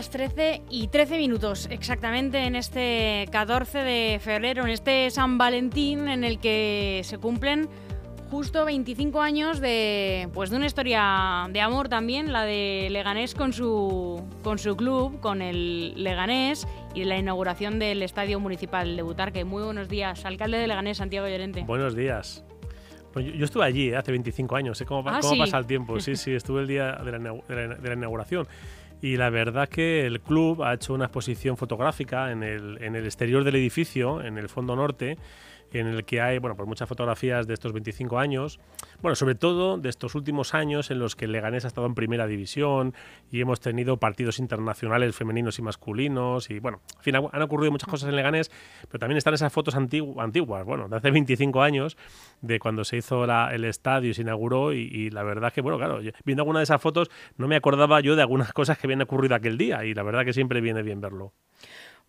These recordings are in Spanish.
Las 13 y 13 minutos exactamente en este 14 de febrero, en este San Valentín en el que se cumplen justo 25 años de, pues de una historia de amor también, la de Leganés con su, con su club, con el Leganés y la inauguración del Estadio Municipal de Butarque. Muy buenos días, alcalde de Leganés, Santiago Llorente. Buenos días. Pues yo, estuve allí eh, hace 25 años, sé cómo, Ah, cómo ¿sí? pasa el tiempo. Sí, sí, estuve el día de la, de la- de la inauguración. Y la verdad que el club ha hecho una exposición fotográfica en el, en el exterior del edificio, en el fondo norte, en el que hay bueno, pues muchas fotografías de estos 25 años. Bueno, sobre todo de estos últimos años en los que el Leganés ha estado en primera división y hemos tenido partidos internacionales femeninos y masculinos. Y bueno, en fin, ha- han ocurrido muchas cosas en Leganés, pero también están esas fotos antigu- antiguas, bueno, de hace 25 años, de cuando se hizo la- el estadio y se inauguró. Y, y la verdad que, bueno, claro, yo- viendo alguna de esas fotos, no me acordaba yo de algunas cosas que habían ocurrido aquel día. Y la verdad que siempre viene bien verlo.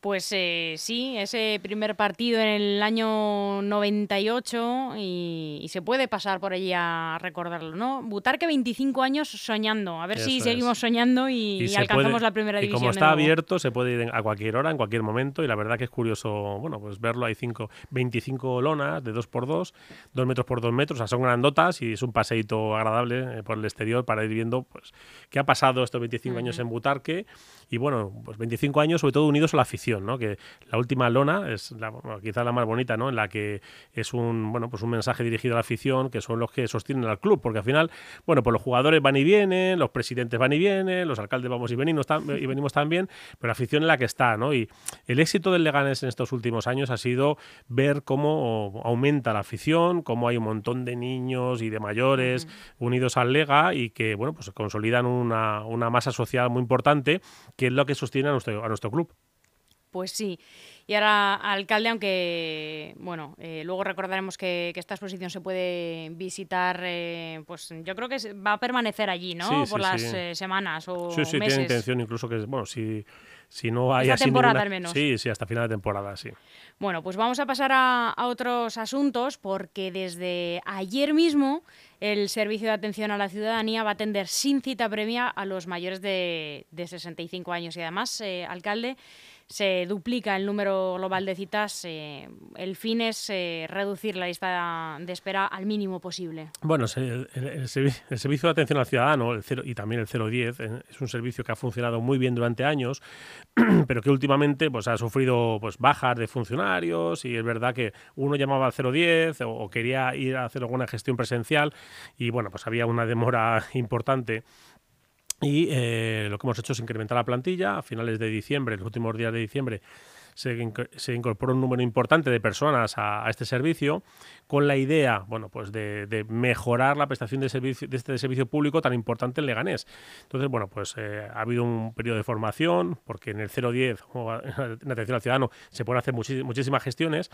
Pues eh, sí, ese primer partido en el año 98 y, y se puede pasar por allí a recordarlo, ¿no? Butarque 25 años soñando, a ver si seguimos es. soñando y, y alcanzamos puede- la primera y división. como de está abierto, se puede ir a cualquier hora, en cualquier momento. Y la verdad que es curioso, bueno, pues verlo. Hay cinco, 25 lonas de 2 por 2 2 metros por 2 metros. O sea, son grandotas y es un paseíto agradable eh, por el exterior para ir viendo pues qué ha pasado estos 25 años en Butarque. Y bueno, pues 25 años sobre todo unidos a la afición, ¿no? Que la última lona es la, bueno, quizá la más bonita, ¿no? En la que es un, bueno, pues un mensaje dirigido a la afición, que son los que sostienen al club, porque al final, bueno, pues los jugadores van y vienen, los presidentes van y vienen, los alcaldes vamos y venimos, y venimos también, pero la afición es la que está, ¿no? Y el éxito del Leganés en estos últimos años ha sido ver cómo aumenta la afición, cómo hay un montón de niños y de mayores unidos al Lega y que, bueno, pues consolidan una, una masa social muy importante, que es lo que sostiene a nuestro, a nuestro club. Pues sí. Y ahora, alcalde, aunque, bueno, eh, luego recordaremos que, que esta exposición se puede visitar, eh, pues yo creo que va a permanecer allí, ¿no? Sí, sí, Por las sí. eh, semanas o Sí, sí, meses. tiene intención incluso que, bueno, si, si no hay Esta así temporada ninguna- al menos. Sí, sí, hasta final de temporada, sí. Bueno, pues vamos a pasar a, a otros asuntos porque desde ayer mismo el Servicio de Atención a la Ciudadanía va a atender sin cita previa a los mayores de, de 65 años y además, alcalde, se duplica el número global de citas. eh, el fin es eh, reducir la lista de espera al mínimo posible. Bueno, el servicio de atención al ciudadano el cero- y también el 010 eh, es un servicio que ha funcionado muy bien durante años, pero que últimamente pues, ha sufrido pues, bajas de funcionarios y es verdad que uno llamaba al 010 o, o quería ir a hacer alguna gestión presencial y bueno, pues había una demora importante. Y eh, lo que hemos hecho es incrementar la plantilla. A finales de diciembre, los últimos días de diciembre, se, inco- se incorporó un número importante de personas a, este servicio con la idea, bueno, pues de, mejorar la prestación de, servicio, de este servicio público tan importante en Leganés. Entonces, bueno, pues eh, ha habido un periodo de formación, porque en el 010 o en atención al ciudadano se pueden hacer muchísimas gestiones.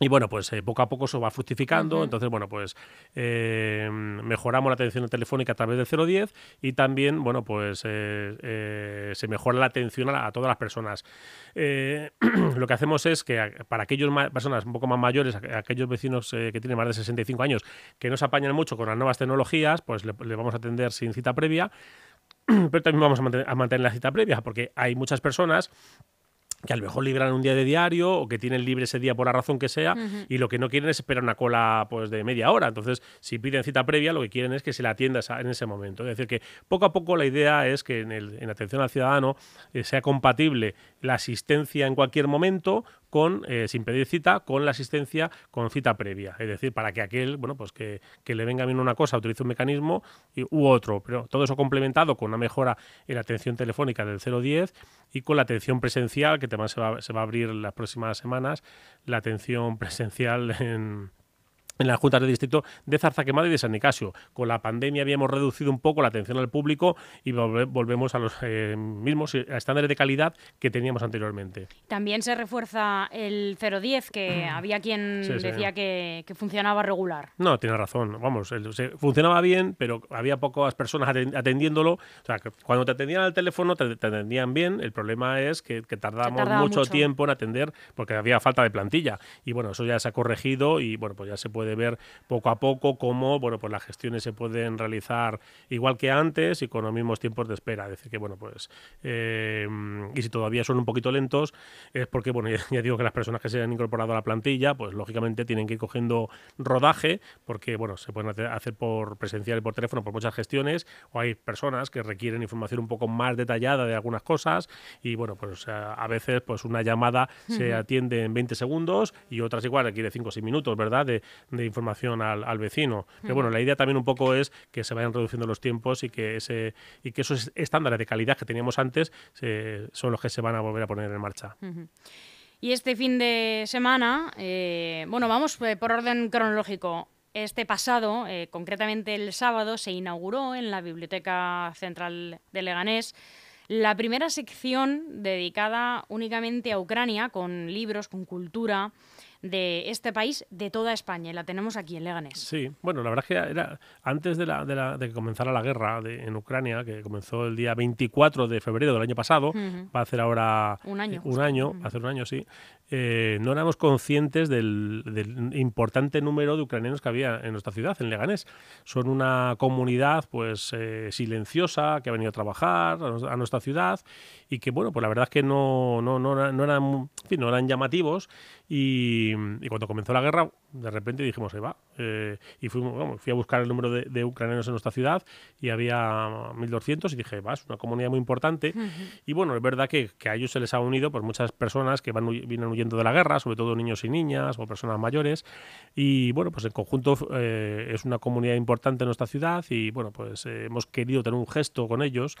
Y bueno, pues eh, poco a poco eso va fructificando. Entonces, bueno, pues eh, mejoramos la atención telefónica a través del 010 y también, bueno, pues eh, se mejora la atención a, todas las personas. Lo que hacemos es que para aquellas personas un poco más mayores, aquellos vecinos que tienen más de 65 años, que no se apañan mucho con las nuevas tecnologías, pues le, le vamos a atender sin cita previa. Pero también vamos a mantener, a mantener la cita previa, porque hay muchas personas que a lo mejor libran un día de diario o que tienen libre ese día por la razón que sea y lo que no quieren es esperar una cola pues de media hora. Entonces, si piden cita previa, lo que quieren es que se la atienda en ese momento. Es decir, que poco a poco la idea es que en, el- en atención al ciudadano eh, sea compatible la asistencia en cualquier momento con eh, sin pedir cita con la asistencia con cita previa. Es decir, para que aquel, bueno, pues que, que le venga bien una cosa, utilice un mecanismo y, u otro. Pero todo eso complementado con una mejora en la atención telefónica del 010 y con la atención presencial, que también se va, se va a abrir las próximas semanas, la atención presencial en, en las juntas de distrito de Zarzaquemada y de San Nicasio. Con la pandemia habíamos reducido un poco la atención al público y volve- volvemos a los eh, mismos eh, estándares de calidad que teníamos anteriormente. También se refuerza el 010, que había quien Sí, sí. decía que, que funcionaba regular. No, tiene razón. Vamos, funcionaba bien, pero había pocas personas aten- atendiéndolo. O sea, cuando te atendían al teléfono te, te atendían bien. El problema es que, que tardamos mucho, mucho. tiempo en atender porque había falta de plantilla. Y bueno, eso ya se ha corregido y bueno, pues ya se puede puede ver poco a poco cómo bueno, pues las gestiones se pueden realizar igual que antes y con los mismos tiempos de espera. Es decir, que bueno, pues eh, y si todavía son un poquito lentos es porque, bueno, ya, digo que las personas que se han incorporado a la plantilla, pues lógicamente tienen que ir cogiendo rodaje porque, bueno, se pueden hacer, por presencial y por teléfono por muchas gestiones o hay personas que requieren información un poco más detallada de algunas cosas y, bueno, pues a veces pues una llamada se atiende en 20 segundos y otras igual requiere 5 o 6 minutos, ¿verdad?, de, información al, vecino. Pero bueno, la idea también un poco es que se vayan reduciendo los tiempos y que, ese, y que esos estándares de calidad que teníamos antes son los que se van a volver a poner en marcha. Y este fin de semana, eh, bueno, vamos eh, por orden cronológico. Este pasado, eh, concretamente el sábado, se inauguró en la Biblioteca Central de Leganés la primera sección dedicada únicamente a Ucrania, con libros, con cultura, de este país, de toda España, y la tenemos aquí en Leganés. Sí, bueno, la verdad es que era antes de, la, de, la, de que comenzara la guerra en Ucrania, que comenzó el día 24 de febrero del año pasado, va a hacer ahora un año, un año hace un año, sí, eh, no éramos conscientes del, importante número de ucranianos que había en nuestra ciudad, en Leganés. Son una comunidad pues eh, silenciosa que ha venido a trabajar a, nuestra ciudad y que, bueno, pues la verdad es que no, no, no, eran, no eran llamativos y, cuando comenzó la guerra, de repente dijimos, ahí va. Eh, y fui, fui a buscar el número de, ucranianos en nuestra ciudad y había 1.200 y dije, va, es una comunidad muy importante. Y bueno, es verdad que, a ellos se les ha unido pues, muchas personas que van, vienen huyendo de la guerra, sobre todo niños y niñas o personas mayores. Y bueno, pues en conjunto eh, es una comunidad importante en nuestra ciudad y bueno, pues eh, hemos querido tener un gesto con ellos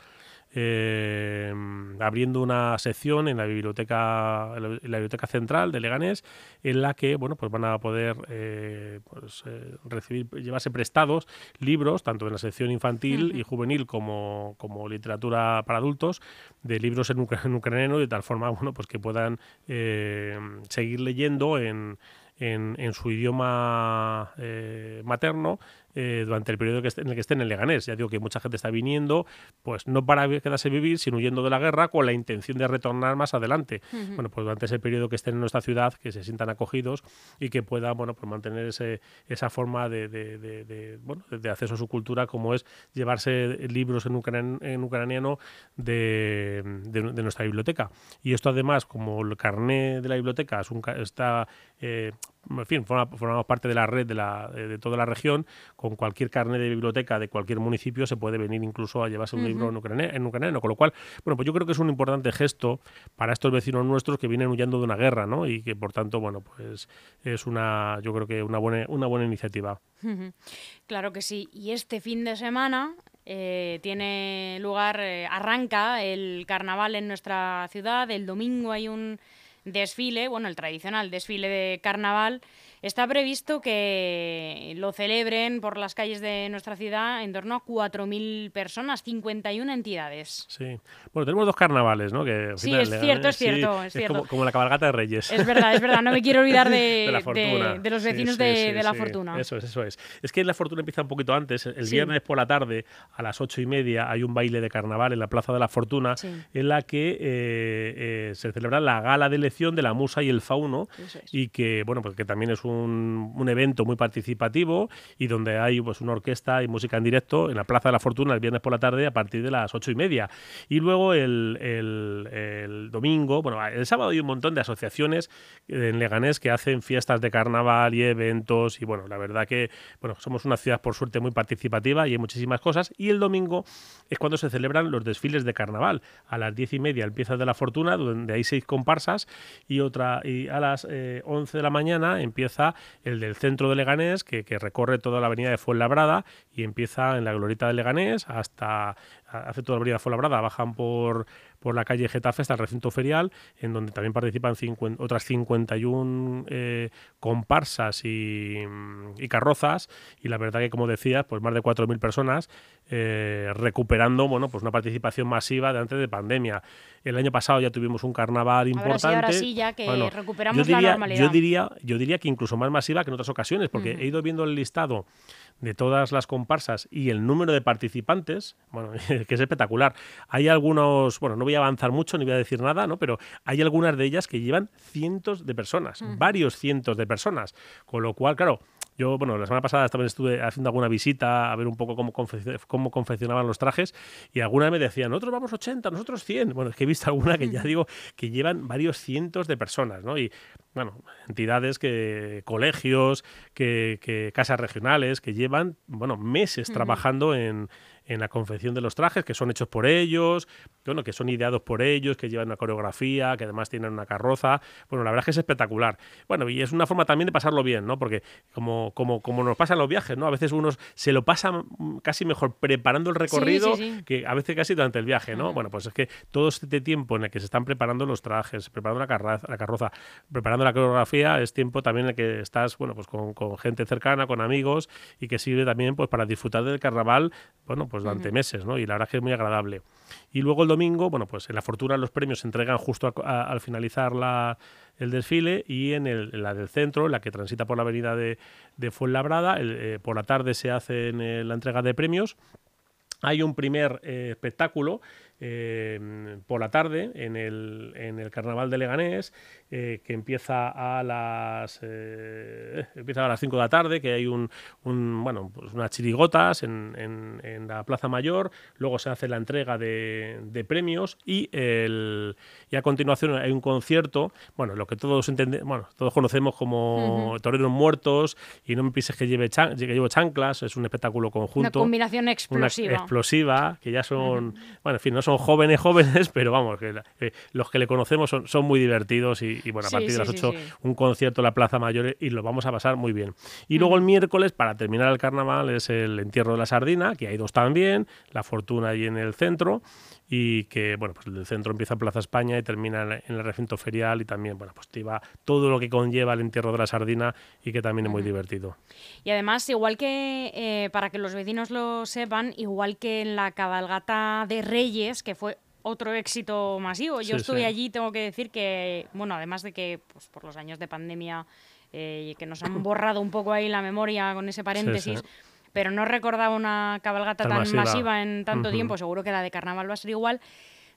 eh, abriendo una sección en la biblioteca en la biblioteca central de Leganés en la que bueno pues van a poder eh, pues, eh, recibir llevarse prestados libros tanto en la sección infantil y juvenil como, como literatura para adultos de libros en, ucraniano de tal forma bueno pues que puedan seguir leyendo en en, en, su idioma materno eh, durante el periodo que en el que estén en Leganés. Ya digo que mucha gente está viniendo, pues no para quedarse vivir, sino huyendo de la guerra con la intención de retornar más adelante. Bueno, pues durante ese periodo que estén en nuestra ciudad, que se sientan acogidos y que puedan, bueno, pues mantener ese, esa forma de, de, de, bueno, de acceso a su cultura, como es llevarse libros en, en ucraniano de, nuestra biblioteca. Y esto además, como el carné de la biblioteca es un, está... Eh, en fin, formamos parte de la red de, la, de, toda la región, con cualquier carnet de biblioteca de cualquier municipio se puede venir incluso a llevarse un libro en ucraniano, con lo cual, bueno, pues yo creo que es un importante gesto para estos vecinos nuestros que vienen huyendo de una guerra, ¿no? Y que por tanto, bueno, pues es una, yo creo que una buena, una buena iniciativa. Claro que sí. Y este fin de semana eh, tiene lugar, eh, arranca el carnaval en nuestra ciudad. El domingo hay un desfile, bueno, el tradicional desfile de carnaval, está previsto que lo celebren por las calles de nuestra ciudad en torno a 4.000 personas, 51 entidades. Sí. Bueno, tenemos dos carnavales, ¿no? Que, sí, es cierto, es cierto. es, Como, la cabalgata de Reyes. Es verdad, es verdad. No me quiero olvidar de, de, los vecinos de, la fortuna. Eso es, eso es. Es que la fortuna empieza un poquito antes. El viernes por la tarde, a las ocho y media, hay un baile de carnaval en la Plaza de la Fortuna, en la que eh, eh, se celebra la gala de elección de la musa y el fauno. Y que, bueno, pues que también es un, evento muy participativo y donde hay pues una orquesta y música en directo en la Plaza de la Fortuna el viernes por la tarde a partir de las ocho y media. Y luego el, el, domingo, bueno, el sábado hay un montón de asociaciones en Leganés que hacen fiestas de carnaval y eventos y bueno, la verdad que bueno, somos una ciudad por suerte muy participativa y hay muchísimas cosas y el domingo es cuando se celebran los desfiles de carnaval. A las diez y media empieza de la Fortuna, donde hay seis comparsas y otra y a las eh, once de la mañana empieza el del centro de Leganés que, recorre toda la avenida de Fuenlabrada y empieza en la glorieta de Leganés hasta hace toda la avenida Fuenlabrada, bajan por, por la calle Getafe hasta el recinto ferial, en donde también participan otras 51 eh, comparsas y, y, carrozas, y la verdad que, como decías, pues más de 4.000 personas eh, recuperando bueno, pues una participación masiva de antes de pandemia. El año pasado ya tuvimos un carnaval importante. ahora sí, ya que recuperamos la normalidad. Yo diría, yo diría que incluso más masiva que en otras ocasiones, porque he ido viendo el listado de todas las comparsas y el número de participantes, bueno, que es espectacular. Hay algunos, bueno, no voy a avanzar mucho ni voy a decir nada, ¿no? Pero hay algunas de ellas que llevan cientos de personas, varios cientos de personas. Con lo cual, claro, yo, bueno, la semana pasada también estuve haciendo alguna visita a ver un poco cómo, cómo confeccionaban los trajes y algunas me decían, nosotros vamos 80, nosotros 100. Bueno, es que he visto alguna que ya digo que llevan varios cientos de personas, ¿no? Y, bueno, entidades que, colegios, que, que casas regionales, que llevan, bueno, meses trabajando en, en la confección de los trajes, que son hechos por ellos, bueno, que son ideados por ellos, que llevan una coreografía, que además tienen una carroza. Bueno, la verdad es que es espectacular. Bueno, y es una forma también de pasarlo bien, ¿no? Porque como, como, como nos pasan los viajes, ¿no? A veces unos se lo pasan casi mejor preparando el recorrido que a veces casi durante el viaje, ¿no? Bueno, pues es que todo este tiempo en el que se están preparando los trajes, preparando la, carroza, la carroza preparando la coreografía, es tiempo también en el que estás, bueno, pues con, con gente cercana, con amigos y que sirve también pues para disfrutar del carnaval, bueno, pues durante meses, ¿no? Y la verdad que es muy agradable. Y luego el domingo, bueno, pues en la Fortuna los premios se entregan justo al finalizar la, el desfile y en, el, la del centro, la que transita por la avenida de, de Fuenlabrada, eh, por la tarde se hace en, la entrega de premios. Hay un primer eh, espectáculo eh, por la tarde en el, en el Carnaval de Leganés eh, que empieza a las eh, empieza a las 5 de la tarde, que hay un, bueno, pues unas chirigotas en, en, la Plaza Mayor, luego se hace la entrega de, de premios y, el, y a continuación hay un concierto, bueno, lo que todos entendemos, bueno, todos conocemos como Toreros Muertos y No me pises que lleve que llevo chanclas, es un espectáculo conjunto. Una combinación explosiva. explosiva, que ya son, bueno, en fin, no son jóvenes jóvenes, pero vamos, que los que le conocemos son, son muy divertidos y, y, bueno, a partir de las 8 un concierto en la Plaza Mayor y lo vamos a pasar muy bien. Y luego el miércoles, para terminar el carnaval, es el entierro de la sardina, que hay dos también, la fortuna ahí en el centro y que, bueno, pues el centro empieza en Plaza España y termina en el recinto ferial y también, bueno, pues te va todo lo que conlleva el entierro de la sardina y que también es muy divertido. Y además, igual que, eh, para que los vecinos lo sepan, igual que en la cabalgata de Reyes, que fue otro éxito masivo. Yo estuve allí, tengo que decir que, bueno, además de que pues, por los años de pandemia eh, que nos han borrado un poco ahí la memoria con ese paréntesis, pero no recordaba una cabalgata tan, masiva. en tanto tiempo, seguro que la de carnaval va a ser igual.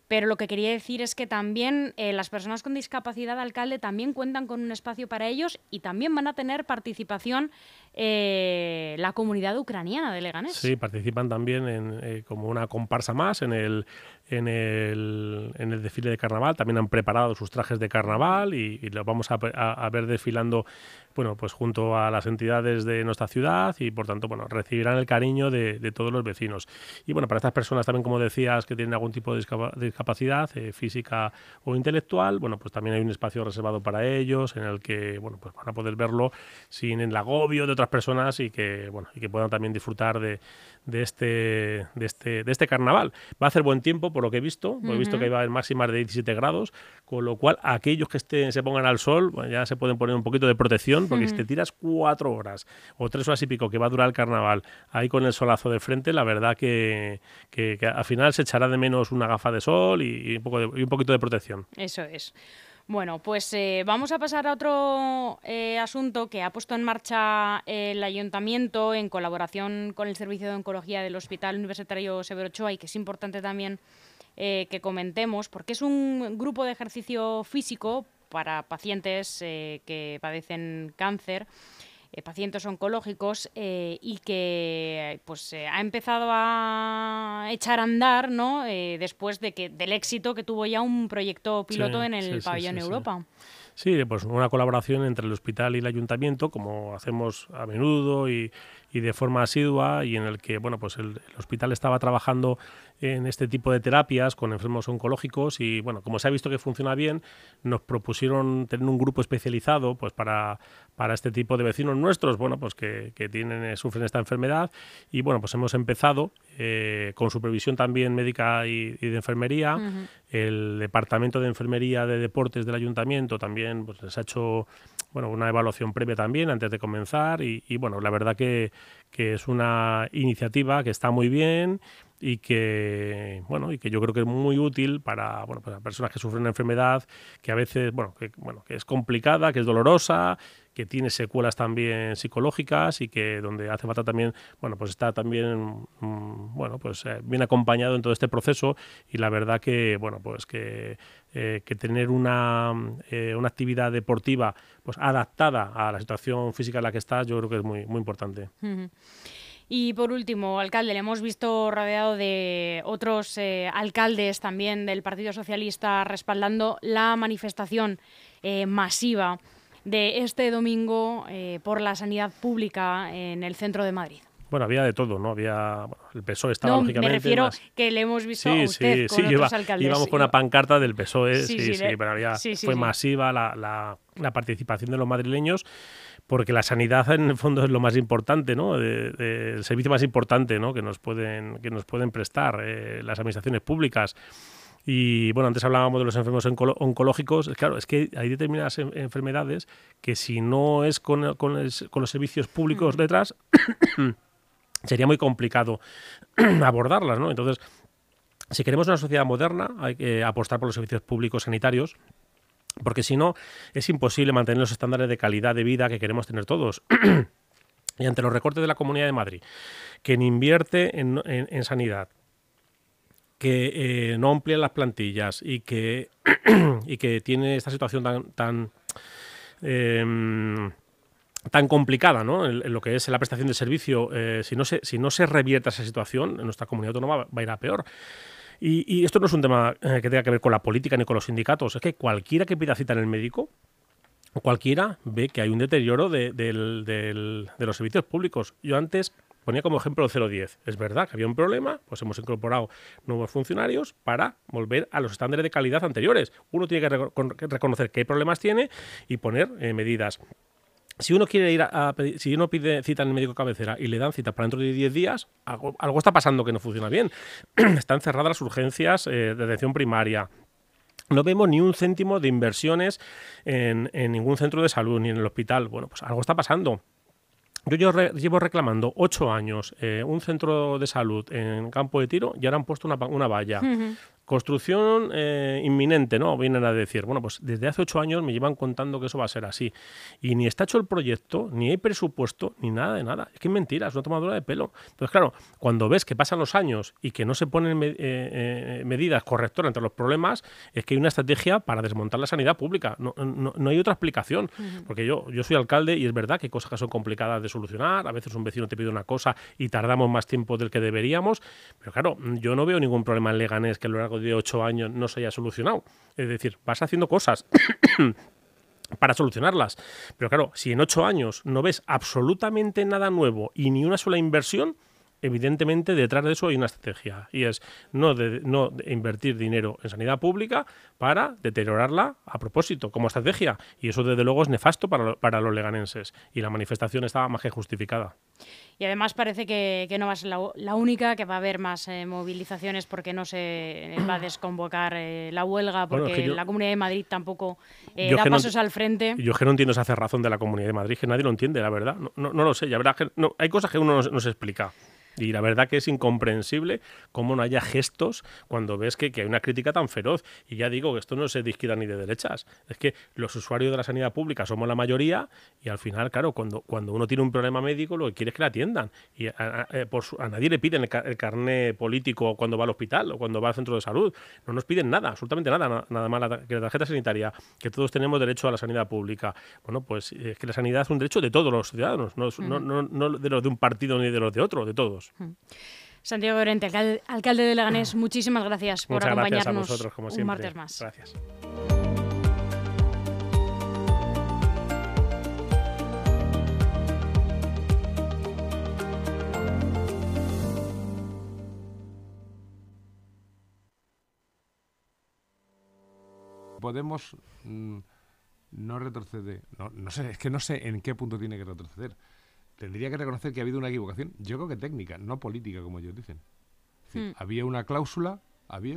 Pero lo que quería decir es que también eh, las personas con discapacidad, alcalde, también cuentan con un espacio para ellos y también van a tener participación eh, la comunidad ucraniana de Leganés. Sí, participan también en, como una comparsa más en el, en el, en el desfile de carnaval. También han preparado sus trajes de carnaval y, los vamos a, ver desfilando bueno, pues junto a las entidades de nuestra ciudad y por tanto bueno, recibirán el cariño de, todos los vecinos. Y bueno, para estas personas también, como decías, que tienen algún tipo de discapacidad eh, física o intelectual, bueno, pues también hay un espacio reservado para ellos en el que bueno, pues van a poder verlo sin el agobio de otras personas y que, bueno, y que puedan también disfrutar de, de este, de este, de este carnaval. Va a hacer buen tiempo, por lo que he visto. He visto que va a haber máximas de 17 grados, con lo cual aquellos que estén, se pongan al sol ya se pueden poner un poquito de protección, porque si te tiras cuatro horas o tres horas y pico que va a durar el carnaval ahí con el solazo de frente, la verdad que, que, al final se echará de menos una gafa de sol y, un, poco y un poquito de protección. Eso es. Bueno, pues eh, vamos a pasar a otro eh, asunto que ha puesto en marcha el ayuntamiento en colaboración con el Servicio de Oncología del Hospital Universitario Severo Ochoa y que es importante también eh, que comentemos porque es un grupo de ejercicio físico para pacientes que padecen cáncer eh, pacientes oncológicos eh, y que pues eh, ha empezado a echar a andar ¿no? después de que del éxito que tuvo ya un proyecto piloto en el pabellón Europa. Sí, pues una colaboración entre el hospital y el ayuntamiento, como hacemos a menudo y, y de forma asidua, y en el que bueno, pues el, hospital estaba trabajando en este tipo de terapias con enfermos oncológicos y bueno, como se ha visto que funciona bien, nos propusieron tener un grupo especializado pues para, para este tipo de vecinos nuestros, bueno, pues que, que tienen, eh, sufren esta enfermedad. Y bueno, pues hemos empezado eh, con supervisión también médica y, de enfermería, el departamento de enfermería de deportes del ayuntamiento también pues les ha hecho bueno, una evaluación previa también antes de comenzar y, bueno, la verdad que, que es una iniciativa que está muy bien y que bueno y que yo creo que es muy útil para bueno para personas que sufren una enfermedad que a veces bueno que bueno que es complicada que es dolorosa que tiene secuelas también psicológicas y que donde hace falta también, bueno, pues está también, mm, bueno, pues eh, bien acompañado en todo este proceso. Y la verdad que, bueno, pues que, eh, que tener una, eh, una actividad deportiva pues adaptada a la situación física en la que estás, yo creo que es muy, muy importante. Y por último, alcalde, le hemos visto rodeado de otros alcaldes también del Partido Socialista respaldando la manifestación masiva de este domingo eh, por la sanidad pública en el centro de Madrid. Bueno, había de todo, ¿no? Había el PSOE estaba no, lógicamente. Me refiero que le hemos visto a usted sí, con sí, otros alcaldes. Íbamos con una pancarta del PSOE, sí, sí, sí, pero había, fue masiva la, la, la, participación de los madrileños, porque la sanidad en el fondo es lo más importante, ¿no? el servicio más importante, ¿no? Que nos pueden que nos pueden prestar eh, las administraciones públicas. Y bueno, antes hablábamos de los enfermos oncológicos. Claro, es que hay determinadas enfermedades que si no es con, con, los servicios públicos detrás, sería muy complicado abordarlas, ¿no? Entonces, si queremos una sociedad moderna, hay que apostar por los servicios públicos sanitarios, porque si no, es imposible mantener los estándares de calidad de vida que queremos tener todos. y ante los recortes de la Comunidad de Madrid, que invierte en, en sanidad, que eh, no amplía las plantillas y que, y que tiene esta situación tan, tan, em, tan complicada ¿no? En, lo que es la prestación de servicio, eh, si, no se, si no se revierta esa situación, nuestra comunidad autónoma va a ir a peor. Y, esto no es un tema eh, que tenga que ver con la política ni con los sindicatos, es que cualquiera que pida cita en el médico, cualquiera ve que hay un deterioro de, de los servicios públicos. Yo antes Ponía como ejemplo el 010. Es verdad que había un problema, pues hemos incorporado nuevos funcionarios para volver a los estándares de calidad anteriores. Uno tiene que reconocer qué problemas tiene y poner eh, medidas. Si uno quiere ir a, pedir, si uno pide cita en el médico cabecera y le dan cita para dentro de 10 días, algo, está pasando que no funciona bien. Están cerradas las urgencias eh, de atención primaria, no vemos ni un céntimo de inversiones en, en, ningún centro de salud ni en el hospital. Bueno, pues algo está pasando. Yo, llevo reclamando ocho años eh, un centro de salud en campo de tiro y ahora han puesto una, una valla. Construcción eh, inminente, ¿no? Vienen a decir, bueno, pues desde hace ocho años me llevan contando que eso va a ser así. Y ni está hecho el proyecto, ni hay presupuesto, ni nada de nada. Es que es mentira, es una tomadura de pelo. Entonces, claro, cuando ves que pasan los años y que no se ponen eh, medidas correctoras entre los problemas, es que hay una estrategia para desmontar la sanidad pública. No, no, hay otra explicación. Porque yo, yo soy alcalde y es verdad que hay cosas que son complicadas de solucionar. A veces un vecino te pide una cosa y tardamos más tiempo del que deberíamos. Pero claro, yo no veo ningún problema en Leganés que a lo largo de ocho años no se haya solucionado. Es decir, vas haciendo cosas. para solucionarlas. Pero claro, si en ocho años no ves absolutamente nada nuevo y ni una sola inversión, evidentemente detrás de eso hay una estrategia y es no, de, no invertir dinero en sanidad pública para deteriorarla a propósito como estrategia y eso desde luego es nefasto para, para los leganenses y la manifestación estaba más que justificada. Y además parece que, no va a ser la, única, que va a haber más eh, movilizaciones porque no se va a desconvocar eh, la huelga, porque la Comunidad de Madrid tampoco eh, da pasos al frente. Yo que no entiendo esa cerrazón de la Comunidad de Madrid, que nadie lo entiende, la verdad. No, no, no lo sé, ya verá que no, hay cosas que uno no se explica. Y la verdad que es incomprensible cómo no haya gestos cuando ves que, hay una crítica tan feroz. Y ya digo que esto no es de izquierda ni de derechas. Es que los usuarios de la sanidad pública somos la mayoría y al final, claro, cuando, cuando uno tiene un problema médico lo que quiere es que la atiendan. Y a, eh, nadie le piden el, carné político cuando va al hospital o cuando va al centro de salud. No nos piden nada, absolutamente nada, nada más que la tarjeta sanitaria, que todos tenemos derecho a la sanidad pública. Bueno, pues es que la sanidad es un derecho de todos los ciudadanos, no, no, no de los de un partido ni de los de otro, de todos. Santiago Llorente, alcalde de Leganés, muchísimas gracias por acompañarnos gracias a un martes más. Gracias. Podemos mm, no retroceder. no sé, es que no sé en qué punto tiene que retroceder tendría que reconocer que ha habido una equivocación, yo creo que técnica, no política, como ellos dicen. Hmm. Había una cláusula, había